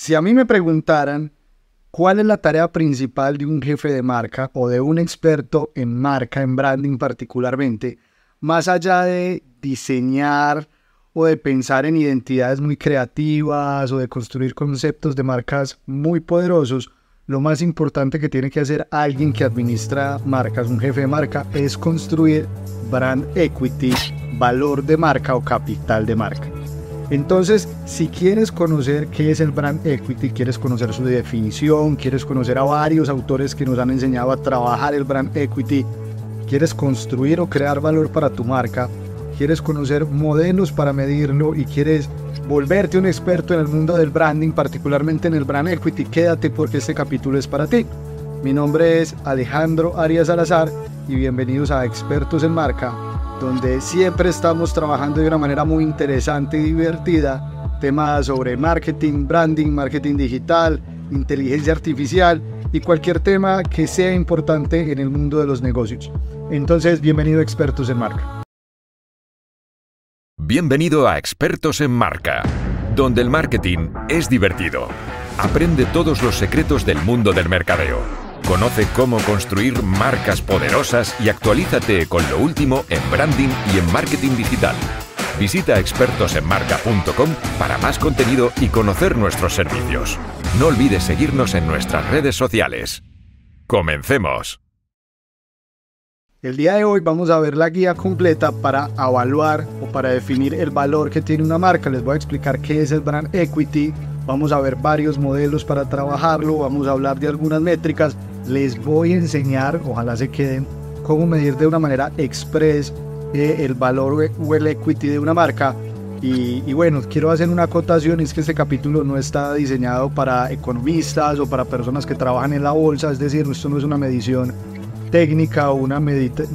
Si a mí me preguntaran cuál es la tarea principal de un jefe de marca o de un experto en marca, en branding particularmente, más allá de diseñar o de pensar en identidades muy creativas o de construir conceptos de marcas muy poderosos, lo más importante que tiene que hacer alguien que administra marcas, un jefe de marca, es construir brand equity, valor de marca o capital de marca. Entonces, si quieres conocer qué es el brand equity, quieres conocer su definición, quieres conocer a varios autores que nos han enseñado a trabajar el brand equity, quieres construir o crear valor para tu marca, quieres conocer modelos para medirlo y quieres volverte un experto en el mundo del branding, particularmente en el brand equity, quédate porque este capítulo es para ti. Mi nombre es Alejandro Arias Salazar y bienvenidos a Expertos en Marca, donde siempre estamos trabajando de una manera muy interesante y divertida temas sobre marketing, branding, marketing digital, inteligencia artificial y cualquier tema que sea importante en el mundo de los negocios. Entonces, bienvenido a Expertos en Marca. Bienvenido a Expertos en Marca, donde el marketing es divertido. Aprende todos los secretos del mundo del mercadeo Conoce cómo construir marcas poderosas y actualízate con lo último en branding y en marketing digital. Visita expertosenmarca.com para más contenido y conocer nuestros servicios. No olvides seguirnos en nuestras redes sociales. Comencemos. El día de hoy vamos a ver la guía completa para evaluar o para definir el valor que tiene una marca. Les voy a explicar qué es el brand equity. Vamos a ver varios modelos para trabajarlo. Vamos a hablar de algunas métricas les voy a enseñar, ojalá se queden, cómo medir de una manera express eh, el valor o el equity de una marca. Y, bueno, quiero hacer una acotación, es que este capítulo no está diseñado para economistas o para personas que trabajan en la bolsa, es decir, esto no es una medición técnica o una,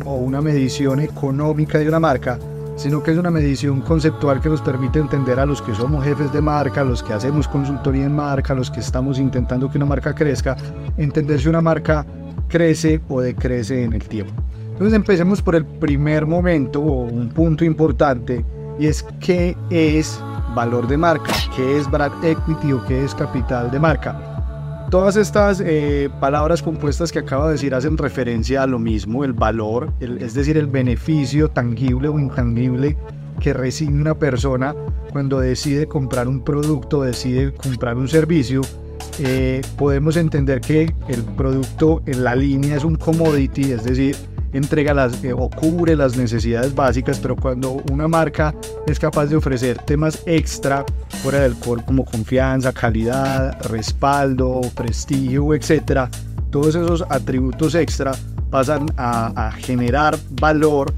o una medición económica de una marca, sino que es una medición conceptual que nos permite entender a los que somos jefes de marca, a los que hacemos consultoría en marca, a los que estamos intentando que una marca crezca, entender si una marca crece o decrece en el tiempo. Entonces empecemos por el primer momento o un punto importante y es qué es valor de marca, qué es brand equity o qué es capital de marca. Todas estas eh, palabras compuestas que acabo de decir hacen referencia a lo mismo, el valor, es decir, el beneficio tangible o intangible que recibe una persona cuando decide comprar un producto, decide comprar un servicio. Eh, podemos entender que el producto en la línea es un commodity, es decir, entrega las eh, o cubre las necesidades básicas, pero cuando una marca es capaz de ofrecer temas extra fuera del core como confianza, calidad, respaldo, prestigio, etcétera, todos esos atributos extra pasan a, a generar valor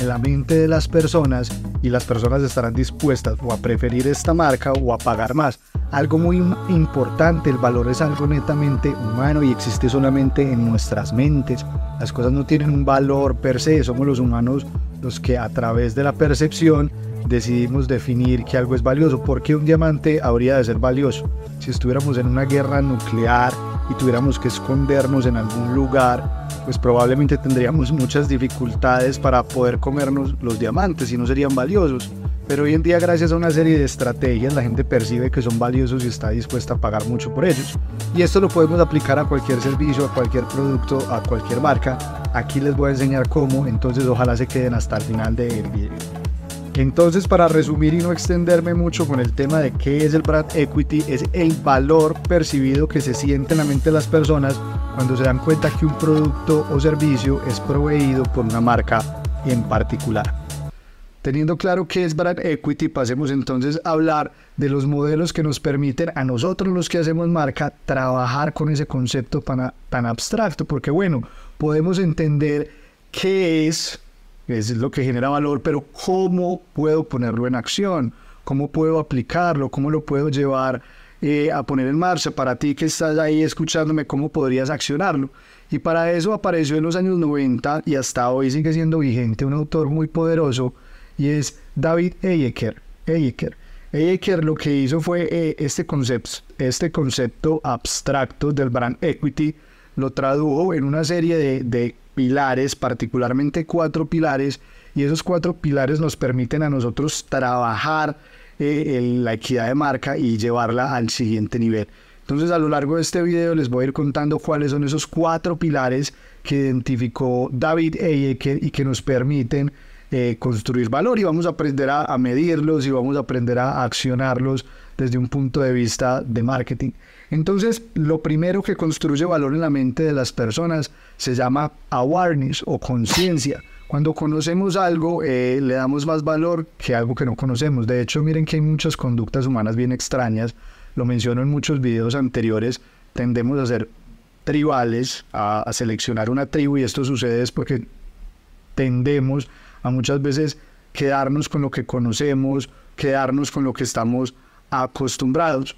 en la mente de las personas y las personas estarán dispuestas o a preferir esta marca o a pagar más. Algo muy importante, el valor es algo netamente humano y existe solamente en nuestras mentes. Las cosas no tienen un valor per se, somos los humanos los que a través de la percepción decidimos definir que algo es valioso. ¿Por qué un diamante habría de ser valioso? Si estuviéramos en una guerra nuclear y tuviéramos que escondernos en algún lugar, pues probablemente tendríamos muchas dificultades para poder comernos los diamantes y no serían valiosos. Pero hoy en día gracias a una serie de estrategias la gente percibe que son valiosos y está dispuesta a pagar mucho por ellos. Y esto lo podemos aplicar a cualquier servicio, a cualquier producto, a cualquier marca. Aquí les voy a enseñar cómo, entonces ojalá se queden hasta el final del video. Entonces, para resumir y no extenderme mucho con el tema de qué es el brand equity, es el valor percibido que se siente en la mente de las personas cuando se dan cuenta que un producto o servicio es proveído por una marca en particular. Teniendo claro qué es brand equity, pasemos entonces a hablar de los modelos que nos permiten a nosotros los que hacemos marca trabajar con ese concepto tan, abstracto, porque bueno, podemos entender qué es es lo que genera valor, pero ¿cómo puedo ponerlo en acción? ¿Cómo puedo aplicarlo? ¿Cómo lo puedo llevar eh, a poner en marcha? Para ti que estás ahí escuchándome, ¿cómo podrías accionarlo? Y para eso apareció en los años 90 y hasta hoy sigue siendo vigente un autor muy poderoso y es David Eyeker. Eyeker. Eyeker lo que hizo fue eh, este, concepto, este concepto abstracto del brand equity, lo tradujo en una serie de, pilares, particularmente cuatro pilares, y esos cuatro pilares nos permiten a nosotros trabajar eh, la equidad de marca y llevarla al siguiente nivel. Entonces a lo largo de este video les voy a ir contando cuáles son esos cuatro pilares que identificó David Eyeker y que nos permiten eh, construir valor y vamos a aprender a, medirlos y vamos a aprender a accionarlos desde un punto de vista de marketing. Entonces, lo primero que construye valor en la mente de las personas se llama awareness o conciencia. Cuando conocemos algo, eh, le damos más valor que algo que no conocemos. De hecho, miren que hay muchas conductas humanas bien extrañas. Lo menciono en muchos videos anteriores. Tendemos a ser tribales, a, a seleccionar una tribu y esto sucede es porque tendemos a muchas veces quedarnos con lo que conocemos, quedarnos con lo que estamos acostumbrados.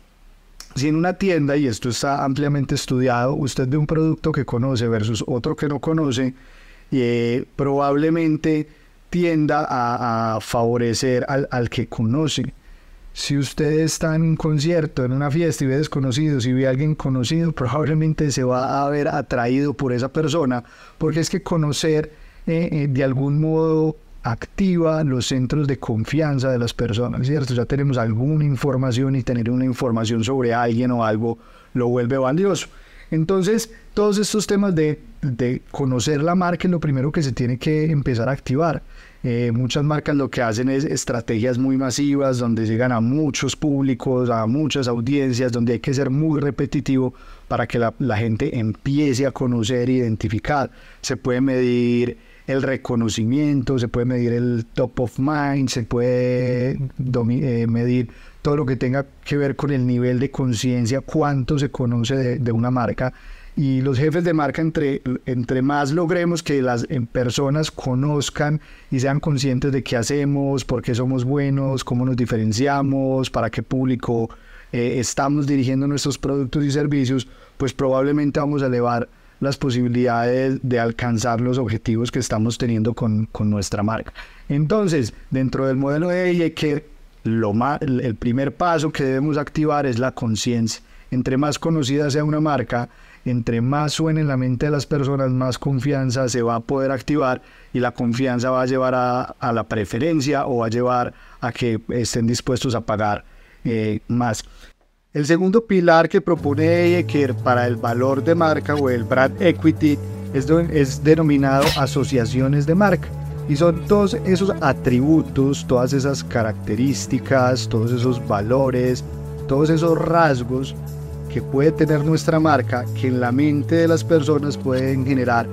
Si en una tienda, y esto está ampliamente estudiado, usted ve un producto que conoce versus otro que no conoce, eh, probablemente tienda a, favorecer al, al, que conoce. Si usted está en un concierto, en una fiesta y ve desconocidos y ve a alguien conocido, probablemente se va a ver atraído por esa persona, porque es que conocer eh, eh, de algún modo activa los centros de confianza de las personas, ¿cierto? Ya tenemos alguna información y tener una información sobre alguien o algo lo vuelve valioso. Entonces, todos estos temas de, conocer la marca es lo primero que se tiene que empezar a activar. Eh, muchas marcas lo que hacen es estrategias muy masivas donde llegan a muchos públicos, a muchas audiencias, donde hay que ser muy repetitivo para que la, la gente empiece a conocer identificar. Se puede medir el reconocimiento, se puede medir el top of mind, se puede eh, medir todo lo que tenga que ver con el nivel de conciencia, cuánto se conoce de, una marca. Y los jefes de marca, entre, entre más logremos que las personas conozcan y sean conscientes de qué hacemos, por qué somos buenos, cómo nos diferenciamos, para qué público eh, estamos dirigiendo nuestros productos y servicios, pues probablemente vamos a elevar las posibilidades de alcanzar los objetivos que estamos teniendo con, nuestra marca. Entonces, dentro del modelo de lo el primer paso que debemos activar es la conciencia. Entre más conocida sea una marca, entre más suene en la mente de las personas, más confianza se va a poder activar y la confianza va a llevar a, la preferencia o va a llevar a que estén dispuestos a pagar eh, más. El segundo pilar que propone Eker para el valor de marca o el brand equity es, es denominado asociaciones de marca. Y son todos esos atributos, todas esas características, todos esos valores, todos esos rasgos que puede tener nuestra marca que en la mente de las personas pueden generar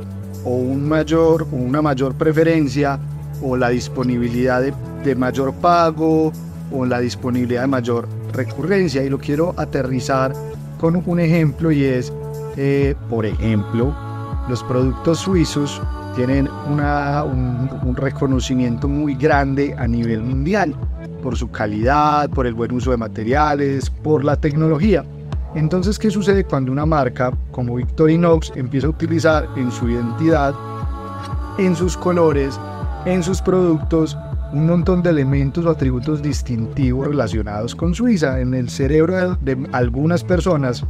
o un mayor, una mayor preferencia o la disponibilidad de, de mayor pago o la disponibilidad de mayor recurrencia y lo quiero aterrizar con un ejemplo y es, eh, por ejemplo, los productos suizos tienen una, un, reconocimiento muy grande a nivel mundial por su calidad, por el buen uso de materiales, por la tecnología. Entonces, ¿qué sucede cuando una marca como Victorinox empieza a utilizar en su identidad, en sus colores, en sus productos, un montón de elementos o atributos distintivos relacionados con Suiza. En el cerebro de, algunas personas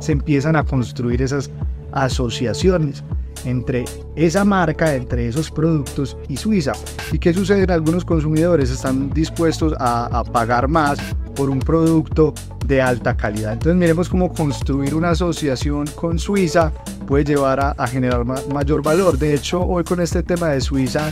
se empiezan a construir esas asociaciones entre esa marca, entre esos productos y Suiza. ¿Y qué sucede? Algunos consumidores están dispuestos a, pagar más por un producto de alta calidad. Entonces miremos cómo construir una asociación con Suiza puede llevar a, generar mayor valor. De hecho, hoy con este tema de Suiza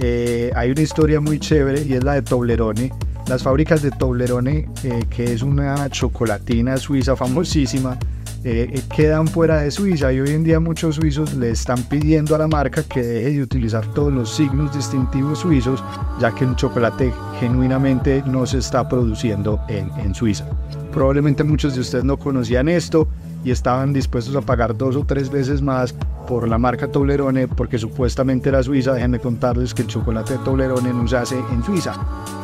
eh, hay una historia muy chévere y es la de Toblerone. Las fábricas de Toblerone, eh, que es una chocolatina suiza famosísima, eh, quedan fuera de Suiza y hoy en día muchos suizos le están pidiendo a la marca que deje de utilizar todos los signos distintivos suizos, ya que el chocolate genuinamente no se está produciendo en, en Suiza. Probablemente muchos de ustedes no conocían esto y estaban dispuestos a pagar dos o tres veces más por la marca Toblerone porque supuestamente era suiza, déjenme contarles que el chocolate de Toblerone no se hace en Suiza.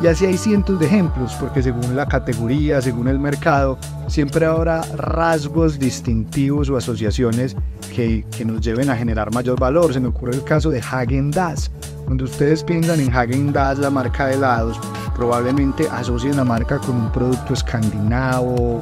Y así hay cientos de ejemplos porque según la categoría, según el mercado, siempre habrá rasgos distintivos o asociaciones que, que nos lleven a generar mayor valor. Se me ocurre el caso de Hagen Dazs. Cuando ustedes piensan en Hagen Dazs, la marca de helados, probablemente asocien la marca con un producto escandinavo,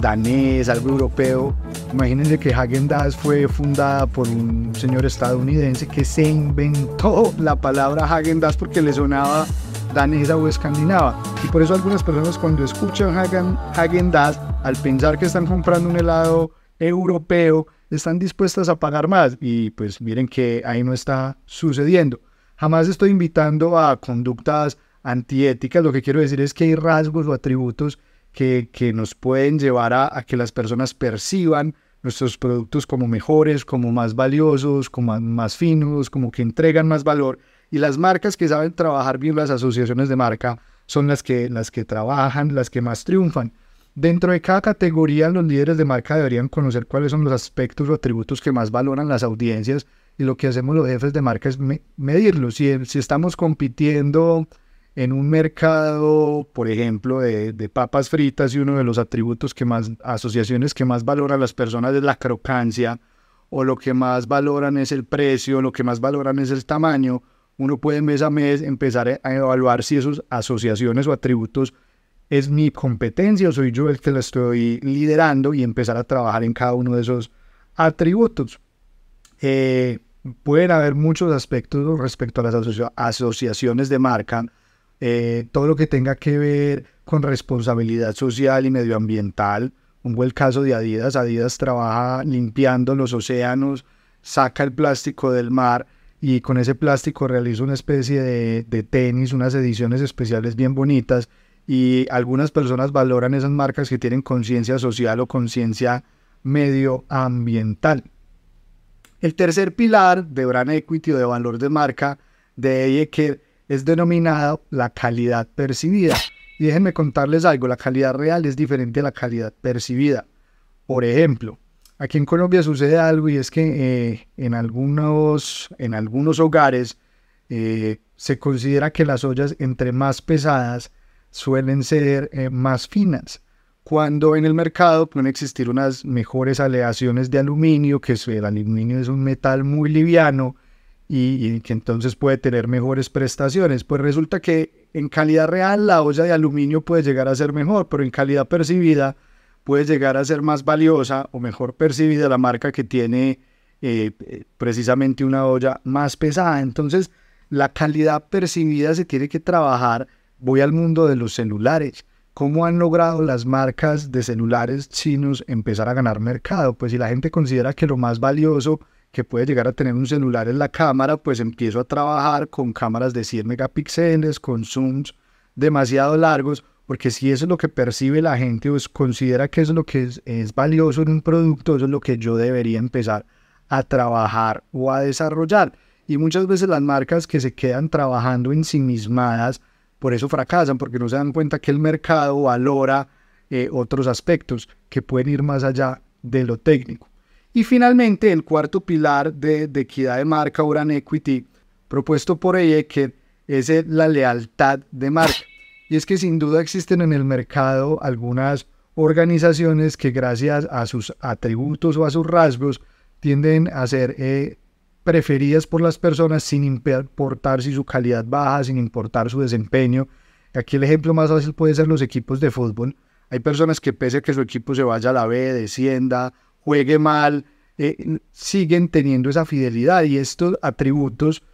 danés, algo europeo. Imagínense que Hagen Dazs fue fundada por un señor estadounidense que se inventó la palabra Hagen Dazs porque le sonaba danesa o escandinava. Y por eso algunas personas cuando escuchan Hagen, Hagen Dazs, al pensar que están comprando un helado europeo, están dispuestas a pagar más. Y pues miren que ahí no está sucediendo. Jamás estoy invitando a conductas antiéticas. Lo que quiero decir es que hay rasgos o atributos que, nos pueden llevar a, que las personas perciban nuestros productos como mejores, como más valiosos, como más finos, como que entregan más valor. Y las marcas que saben trabajar bien las asociaciones de marca son las que, las que trabajan, las que más triunfan. Dentro de cada categoría, los líderes de marca deberían conocer cuáles son los aspectos o atributos que más valoran las audiencias y lo que hacemos los jefes de marca es medirlos. Si, si estamos compitiendo en un mercado, por ejemplo, de, papas fritas y uno de los atributos que más, asociaciones que más valoran las personas es la crocancia, o lo que más valoran es el precio, lo que más valoran es el tamaño, uno puede mes a mes empezar a evaluar si esas asociaciones o atributos es mi competencia o soy yo el que la estoy liderando y empezar a trabajar en cada uno de esos atributos. Eh, pueden haber muchos aspectos respecto a las asociaciones de marca eh, todo lo que tenga que ver con responsabilidad social y medioambiental. Un buen caso de Adidas. Adidas trabaja limpiando los océanos, saca el plástico del mar y con ese plástico realiza una especie de, tenis, unas ediciones especiales bien bonitas y algunas personas valoran esas marcas que tienen conciencia social o conciencia medioambiental. El tercer pilar de brand equity o de valor de marca de que es denominado la calidad percibida. Y déjenme contarles algo, la calidad real es diferente a la calidad percibida. Por ejemplo, aquí en Colombia sucede algo y es que eh, en, algunos, en algunos hogares eh, se considera que las ollas entre más pesadas suelen ser eh, más finas, cuando en el mercado pueden existir unas mejores aleaciones de aluminio, que el aluminio es un metal muy liviano, y, que entonces puede tener mejores prestaciones. Pues resulta que en calidad real la olla de aluminio puede llegar a ser mejor, pero en calidad percibida puede llegar a ser más valiosa o mejor percibida la marca que tiene eh, precisamente una olla más pesada. Entonces la calidad percibida se tiene que trabajar. Voy al mundo de los celulares. ¿Cómo han logrado las marcas de celulares chinos empezar a ganar mercado? Pues si la gente considera que lo más valioso que puede llegar a tener un celular en la cámara, pues empiezo a trabajar con cámaras de 100 megapíxeles, con zooms demasiado largos, porque si eso es lo que percibe la gente o considera que eso es lo que es, es valioso en un producto, eso es lo que yo debería empezar a trabajar o a desarrollar. Y muchas veces las marcas que se quedan trabajando en sí mismas, por eso fracasan, porque no se dan cuenta que el mercado valora eh, otros aspectos que pueden ir más allá de lo técnico. Y finalmente, el cuarto pilar de, equidad de marca, Brand Equity, propuesto por que es la lealtad de marca. Y es que sin duda existen en el mercado algunas organizaciones que gracias a sus atributos o a sus rasgos tienden a ser eh, preferidas por las personas sin importar si su calidad baja, sin importar su desempeño. Aquí el ejemplo más fácil puede ser los equipos de fútbol. Hay personas que pese a que su equipo se vaya a la B, descienda juegue mal, eh, siguen teniendo esa fidelidad y estos atributos,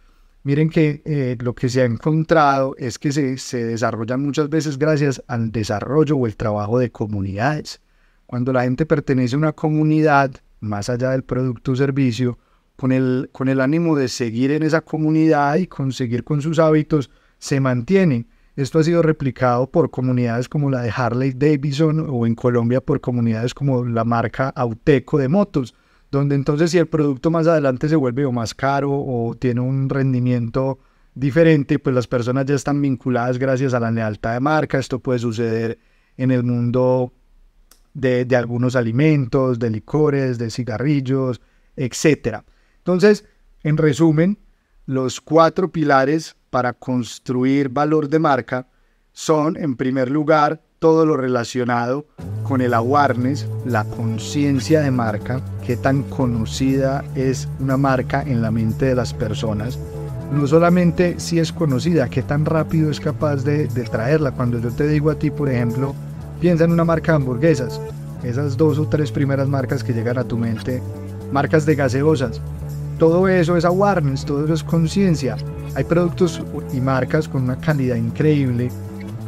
miren que eh, lo que se ha encontrado es que se, se desarrollan muchas veces gracias al desarrollo o el trabajo de comunidades. Cuando la gente pertenece a una comunidad, más allá del producto o servicio, con el, con el ánimo de seguir en esa comunidad y conseguir con sus hábitos, se mantienen. Esto ha sido replicado por comunidades como la de Harley Davidson o en Colombia por comunidades como la marca Auteco de motos, donde entonces si el producto más adelante se vuelve o más caro o tiene un rendimiento diferente, pues las personas ya están vinculadas gracias a la lealtad de marca. Esto puede suceder en el mundo de, de algunos alimentos, de licores, de cigarrillos, etc. Entonces, en resumen, los cuatro pilares para construir valor de marca son, en primer lugar, todo lo relacionado con el awareness, la conciencia de marca, qué tan conocida es una marca en la mente de las personas. No solamente si es conocida, qué tan rápido es capaz de, de traerla. Cuando yo te digo a ti, por ejemplo, piensa en una marca de hamburguesas, esas dos o tres primeras marcas que llegan a tu mente, marcas de gaseosas, todo eso es awareness, todo eso es conciencia. Hay productos y marcas con una calidad increíble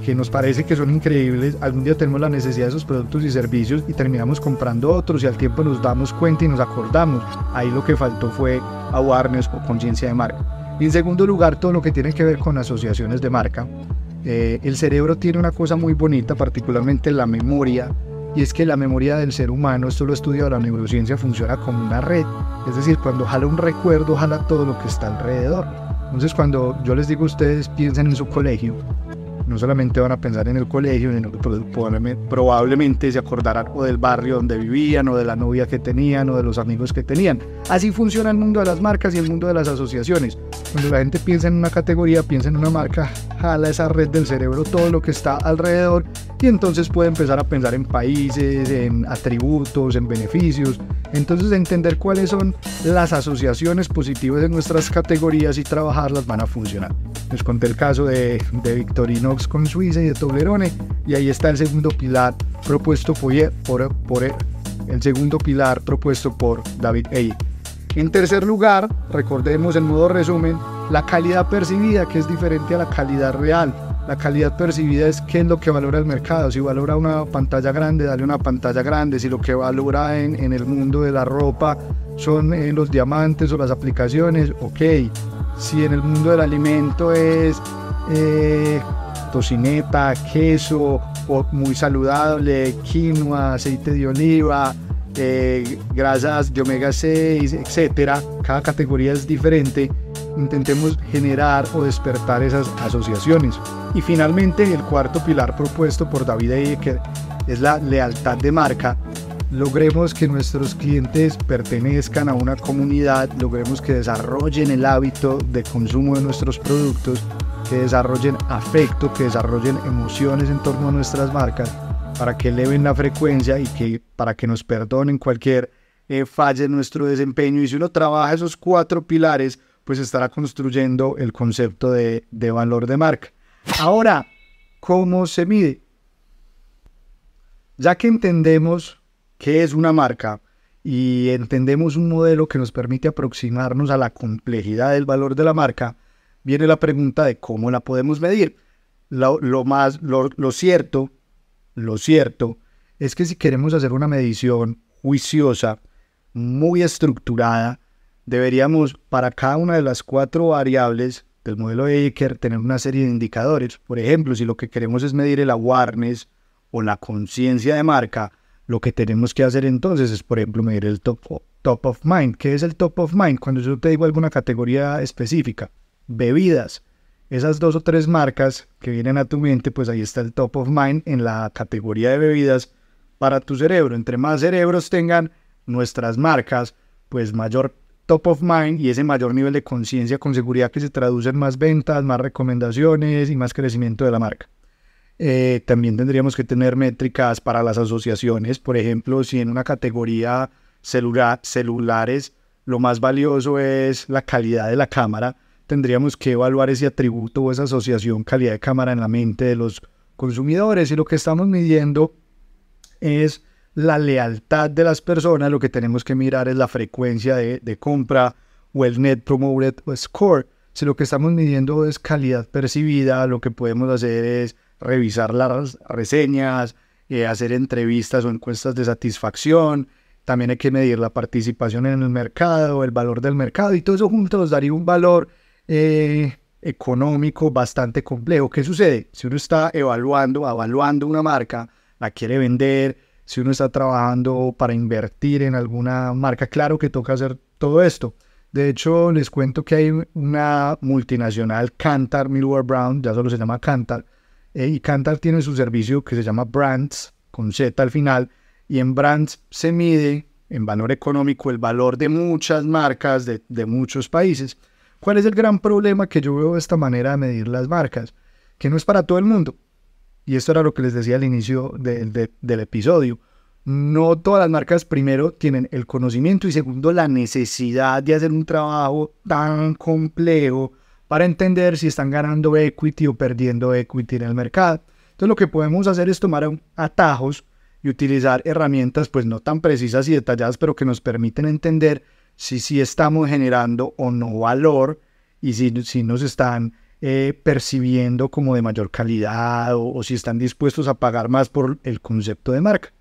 que nos parece que son increíbles, algún día tenemos la necesidad de esos productos y servicios y terminamos comprando otros y al tiempo nos damos cuenta y nos acordamos. Ahí lo que faltó fue awareness o conciencia de marca. Y en segundo lugar, todo lo que tiene que ver con asociaciones de marca. Eh, el cerebro tiene una cosa muy bonita, particularmente la memoria, y es que la memoria del ser humano, esto lo he estudiado la neurociencia, funciona como una red. Es decir, cuando jala un recuerdo, jala todo lo que está alrededor. Entonces, cuando yo les digo a ustedes, piensen en su colegio, no solamente van a pensar en el colegio, sino que probablemente se acordarán o del barrio donde vivían, o de la novia que tenían, o de los amigos que tenían. Así funciona el mundo de las marcas y el mundo de las asociaciones. Cuando la gente piensa en una categoría, piensa en una marca, jala esa red del cerebro todo lo que está alrededor y entonces puede empezar a pensar en países, en atributos, en beneficios. Entonces entender cuáles son las asociaciones positivas de nuestras categorías y trabajarlas van a funcionar. Les conté el caso de, de Con Suiza y de Toblerone y ahí está el segundo pilar propuesto por, por, el segundo pilar propuesto por David A. En tercer lugar, recordemos en modo resumen, la calidad percibida, que es diferente a la calidad real. La calidad percibida es qué es lo que valora el mercado. Si valora una pantalla grande, dale una pantalla grande. Si lo que valora en, en el mundo de la ropa son eh, los diamantes o las aplicaciones, ok. Si en el mundo del alimento es eh, tocineta, queso, muy saludable, quinoa, aceite de oliva, eh, grasas de omega 6, etcétera. Cada categoría es diferente. Intentemos generar o despertar esas asociaciones. Y finalmente, el cuarto pilar propuesto por David Eker es la lealtad de marca. Logremos que nuestros clientes pertenezcan a una comunidad, logremos que desarrollen el hábito de consumo de nuestros productos, que desarrollen afecto, que desarrollen emociones en torno a nuestras marcas para que eleven la frecuencia y que para que nos perdonen cualquier eh, falla en nuestro desempeño. Y si uno trabaja esos cuatro pilares, pues estará construyendo el concepto de, de valor de marca. Ahora, ¿cómo se mide? Ya que entendemos qué es una marca y entendemos un modelo que nos permite aproximarnos a la complejidad del valor de la marca, viene la pregunta de cómo la podemos medir. Lo, más, lo, cierto lo cierto es que si queremos hacer una medición juiciosa, muy estructurada, deberíamos para cada una de las cuatro variables del modelo de Eker tener una serie de indicadores. Por ejemplo, si lo que queremos es medir el awareness o la conciencia de marca, lo que tenemos que hacer entonces es, por ejemplo, medir el top, top of mind. ¿Qué es el top of mind? Cuando yo te digo alguna categoría específica. Bebidas esas dos o tres marcas que vienen a tu mente, pues ahí está el top of mind en la categoría de bebidas para tu cerebro. Entre más cerebros tengan nuestras marcas, pues mayor top of mind y ese mayor nivel de conciencia con seguridad que se traduce en más ventas, más recomendaciones y más crecimiento de la marca. Eh, también tendríamos que tener métricas para las asociaciones, por ejemplo, si en una categoría celular, celulares lo más valioso es la calidad de la cámara, tendríamos que evaluar ese atributo o esa asociación calidad de cámara en la mente de los consumidores y lo que estamos midiendo es la lealtad de las personas, lo que tenemos que mirar es la frecuencia de, compra o el Net Promoted Score. Si lo que estamos midiendo es calidad percibida, lo que podemos hacer es revisar las reseñas, eh, hacer entrevistas o encuestas de satisfacción. También hay que medir la participación en el mercado, el valor del mercado y todo eso junto nos daría un valor eh, económico bastante complejo. ¿Qué sucede? Si uno está evaluando, evaluando una marca, la quiere vender, si uno está trabajando para invertir en alguna marca, claro que toca hacer todo esto. De hecho, les cuento que hay una multinacional, Cantar Millward Brown, ya solo se llama Cantar, eh, y Cantar tiene su servicio que se llama Brands, con Z al final, y en Brands se mide en valor económico el valor de muchas marcas de, de muchos países. ¿Cuál es el gran problema que yo veo de esta manera de medir las marcas? Que no es para todo el mundo. Y esto era lo que les decía al inicio del episodio. No todas las marcas, primero, tienen el conocimiento y segundo, la necesidad de hacer un trabajo tan complejo para entender si están ganando equity o perdiendo equity en el mercado. Entonces lo que podemos hacer es tomar atajos y utilizar herramientas pues no tan precisas y detalladas, pero que nos permiten entender si sí estamos generando o no valor y si, si nos están eh, percibiendo como de mayor calidad o, si están dispuestos a pagar más por el concepto de marca.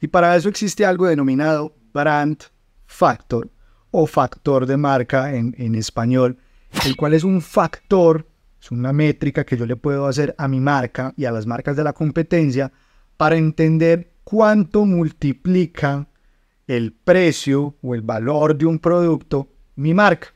Y para eso existe algo denominado brand factor o factor de marca en, en español, el cual es un factor, es una métrica que yo le puedo hacer a mi marca y a las marcas de la competencia para entender cuánto multiplica el precio o el valor de un producto mi marca.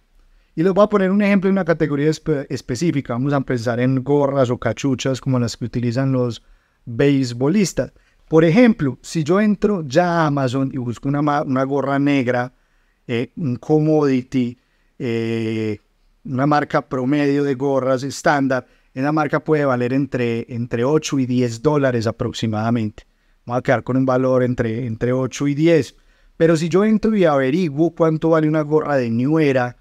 Y les voy a poner un ejemplo de una categoría específica. Vamos a pensar en gorras o cachuchas como las que utilizan los beisbolistas. Por ejemplo, si yo entro ya a Amazon y busco una, una gorra negra, eh, un commodity, eh, una marca promedio de gorras estándar, esa marca puede valer entre, entre 8 y 10 dólares aproximadamente. Vamos a quedar con un valor entre, entre 8 y 10. Pero si yo entro y averiguo cuánto vale una gorra de New Era,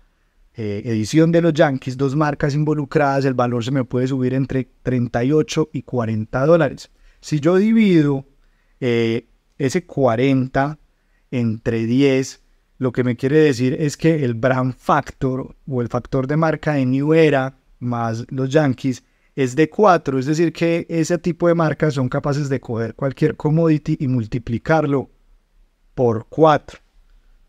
eh, edición de los Yankees, dos marcas involucradas, el valor se me puede subir entre 38 y 40 dólares. Si yo divido eh, ese 40 entre 10, lo que me quiere decir es que el brand factor o el factor de marca de New Era más los Yankees es de 4, es decir que ese tipo de marcas son capaces de coger cualquier commodity y multiplicarlo por 4.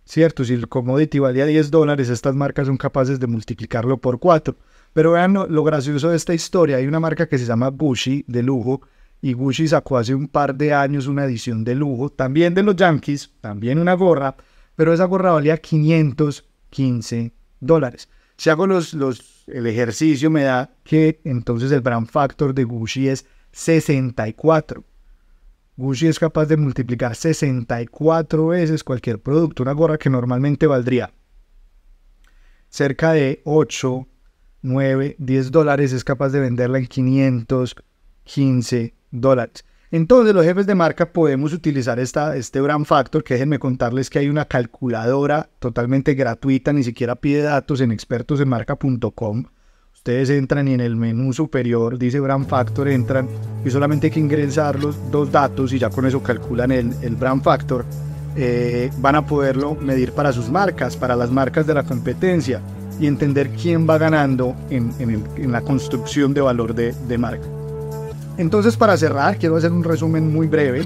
¿cierto? Si el commodity valía 10 dólares, estas marcas son capaces de multiplicarlo por 4. Pero vean lo, gracioso de esta historia. Hay una marca que se llama Gucci de lujo y Gucci sacó hace un par de años una edición de lujo, también de los Yankees, también una gorra, pero esa gorra valía 515 dólares. Si hago los, los, el ejercicio me da que entonces el brand factor de Gucci es 64. Gucci es capaz de multiplicar 64 veces cualquier producto. Una gorra que normalmente valdría cerca de 8, 9, 10 dólares es capaz de venderla en 515 dólares. Entonces los jefes de marca podemos utilizar esta, este brand factor, que déjenme contarles que hay una calculadora totalmente gratuita, ni siquiera pide datos en expertosenmarca.com Ustedes entran y en el menú superior dice Brand Factor, entran y solamente hay que ingresar los dos datos y ya con eso calculan el, el Brand Factor. Eh, van a poderlo medir para sus marcas, para las marcas de la competencia y entender quién va ganando en, en, la construcción de valor de, de, marca. Entonces, para cerrar, quiero hacer un resumen muy breve.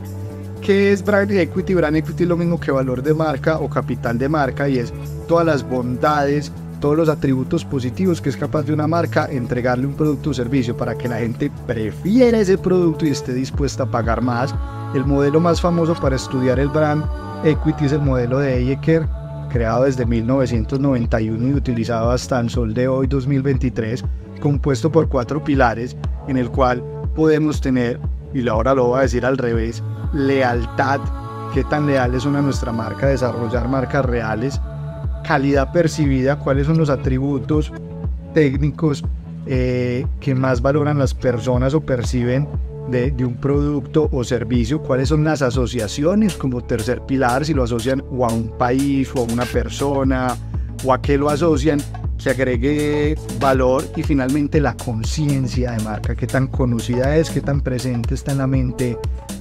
¿Qué es Brand Equity? Brand Equity es lo mismo que valor de marca o capital de marca y es todas las bondades, todos los atributos positivos que es capaz de una marca entregarle un producto o servicio para que la gente prefiera ese producto y esté dispuesta a pagar más. El modelo más famoso para estudiar el brand equity es el modelo de Eyeker, creado desde 1991 y utilizado hasta el sol de hoy 2023, compuesto por cuatro pilares en el cual podemos tener, y ahora lo voy a decir al revés, lealtad, qué tan leales son a nuestra marca, desarrollar marcas reales, calidad percibida, cuáles son los atributos técnicos eh, que más valoran las personas o perciben de, de, un producto o servicio, cuáles son las asociaciones como tercer pilar, si lo asocian o a un país o a una persona o a qué lo asocian, que agregue valor y finalmente la conciencia de marca, qué tan conocida es, qué tan presente está en la mente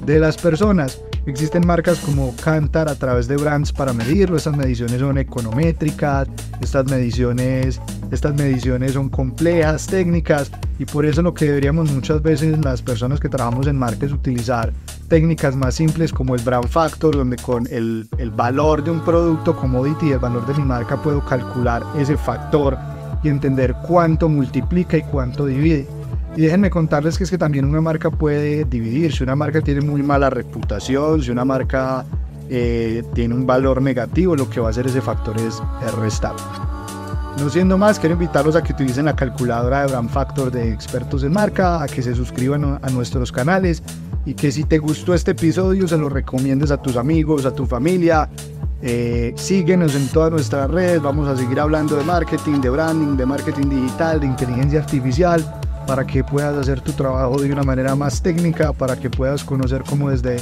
de las personas. Existen marcas como Cantar a través de brands para medirlo. Estas mediciones son econométricas, estas mediciones, estas mediciones son complejas, técnicas, y por eso lo que deberíamos muchas veces las personas que trabajamos en marcas utilizar técnicas más simples como el brand factor, donde con el, el valor de un producto, commodity, el valor de mi marca, puedo calcular ese factor y entender cuánto multiplica y cuánto divide. Y déjenme contarles que es que también una marca puede dividir. Si una marca tiene muy mala reputación, si una marca eh, tiene un valor negativo, lo que va a hacer ese factor es restar. No siendo más, quiero invitarlos a que utilicen la calculadora de Brand Factor de expertos en marca, a que se suscriban a nuestros canales y que si te gustó este episodio se lo recomiendes a tus amigos, a tu familia. Eh, síguenos en todas nuestras redes, vamos a seguir hablando de marketing, de branding, de marketing digital, de inteligencia artificial para que puedas hacer tu trabajo de una manera más técnica, para que puedas conocer cómo desde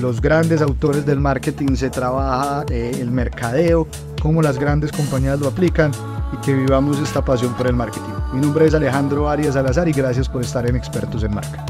los grandes autores del marketing se trabaja eh, el mercadeo, cómo las grandes compañías lo aplican y que vivamos esta pasión por el marketing. Mi nombre es Alejandro Arias Salazar y gracias por estar en Expertos en Marca.